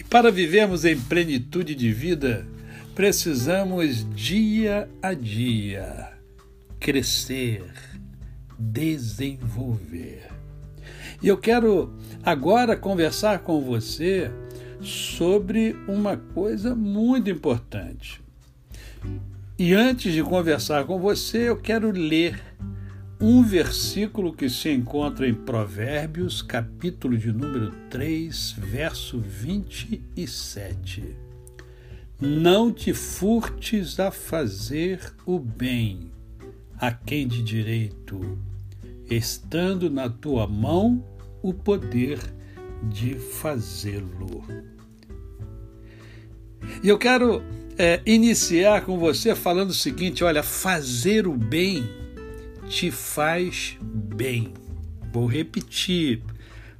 E para vivermos em plenitude de vida, precisamos dia a dia crescer, desenvolver. E eu quero agora conversar com você sobre uma coisa muito importante. E antes de conversar com você, eu quero ler um versículo que se encontra em Provérbios, capítulo de número 3, verso 27. Não te furtes a fazer o bem a quem de direito, estando na tua mão o poder de fazê-lo. E eu quero é, iniciar com você falando o seguinte: olha, fazer o bem te faz bem. Vou repetir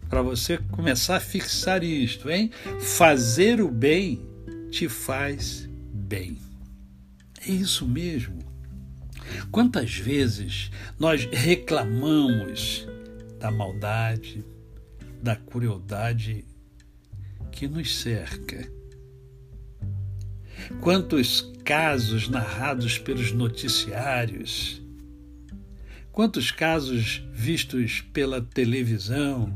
para você começar a fixar isto, hein? Fazer o bem te faz bem. É isso mesmo. Quantas vezes nós reclamamos da maldade, da crueldade que nos cerca? Quantos casos narrados pelos noticiários Quantos casos vistos pela televisão?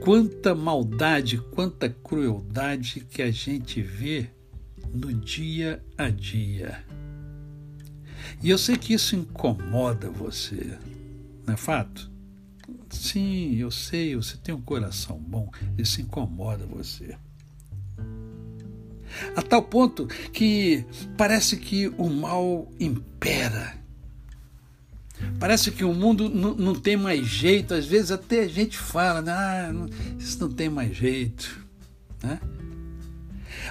Quanta maldade, quanta crueldade que a gente vê no dia a dia. E eu sei que isso incomoda você, não é fato? Sim, eu sei, você tem um coração bom, isso incomoda você a tal ponto que parece que o mal impera. Parece que o mundo não tem mais jeito, às vezes até a gente fala, ah, isso não tem mais jeito. Né?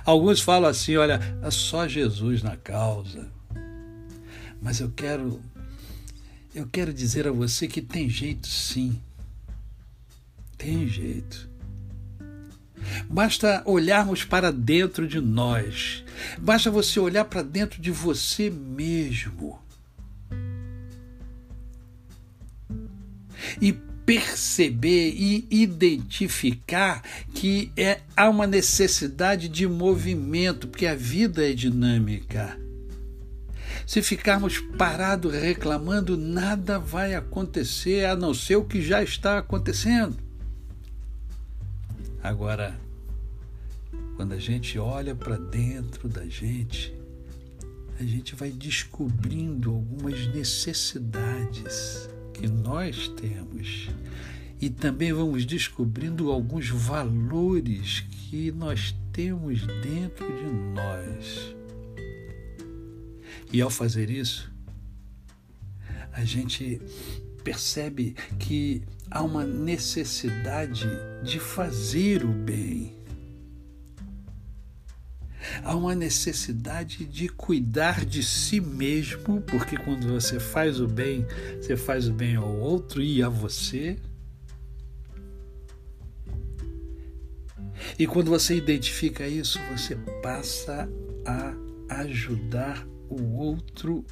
Alguns falam assim: olha, é só Jesus na causa. Mas eu quero, eu quero dizer a você que tem jeito sim. Tem jeito. Basta olharmos para dentro de nós. Basta você olhar para dentro de você mesmo. E perceber e identificar que é, há uma necessidade de movimento, porque a vida é dinâmica. Se ficarmos parados reclamando, nada vai acontecer a não ser o que já está acontecendo. Agora, quando a gente olha para dentro da gente, a gente vai descobrindo algumas necessidades que nós temos e também vamos descobrindo alguns valores que nós temos dentro de nós. E ao fazer isso, a gente percebe que há uma necessidade de fazer o bem. Há uma necessidade de cuidar de si mesmo, porque quando você faz o bem, você faz o bem ao outro e a você. E quando você identifica isso, você passa a ajudar o outro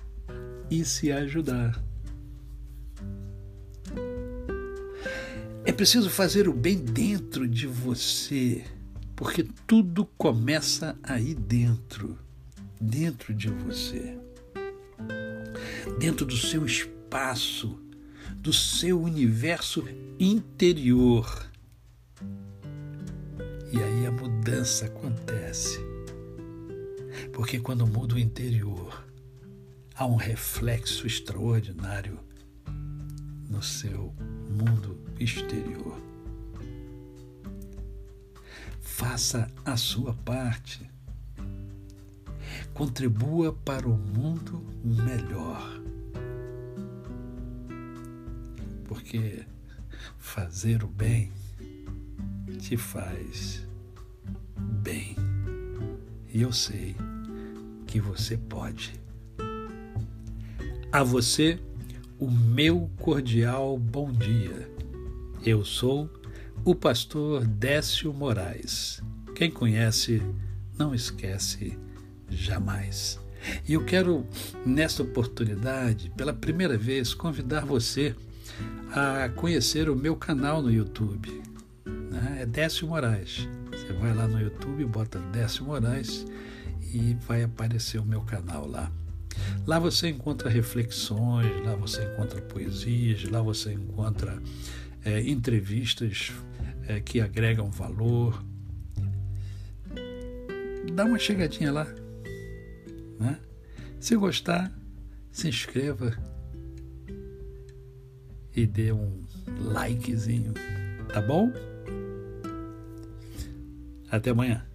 e se ajudar. É preciso fazer o bem dentro de você, porque tudo começa aí dentro, dentro de você, dentro do seu espaço, do seu universo interior. E aí a mudança acontece. Porque quando muda o interior, há um reflexo extraordinário no seu mundo exterior. Faça a sua parte. Contribua para o mundo melhor. Porque fazer o bem te faz bem. E eu sei que você pode. A você, o meu cordial bom dia. Eu sou o pastor Décio Moraes. Quem conhece, não esquece jamais. E eu quero, nesta oportunidade, pela primeira vez, convidar você a conhecer o meu canal no YouTube. Né? É Décio Moraes. Você vai lá no YouTube, bota Décio Moraes e vai aparecer o meu canal lá. Lá você encontra reflexões, lá você encontra poesias, lá você encontra é, entrevistas é, que agregam valor. Dá uma chegadinha lá. Né? Se gostar, se inscreva e dê um likezinho, tá bom? Até amanhã.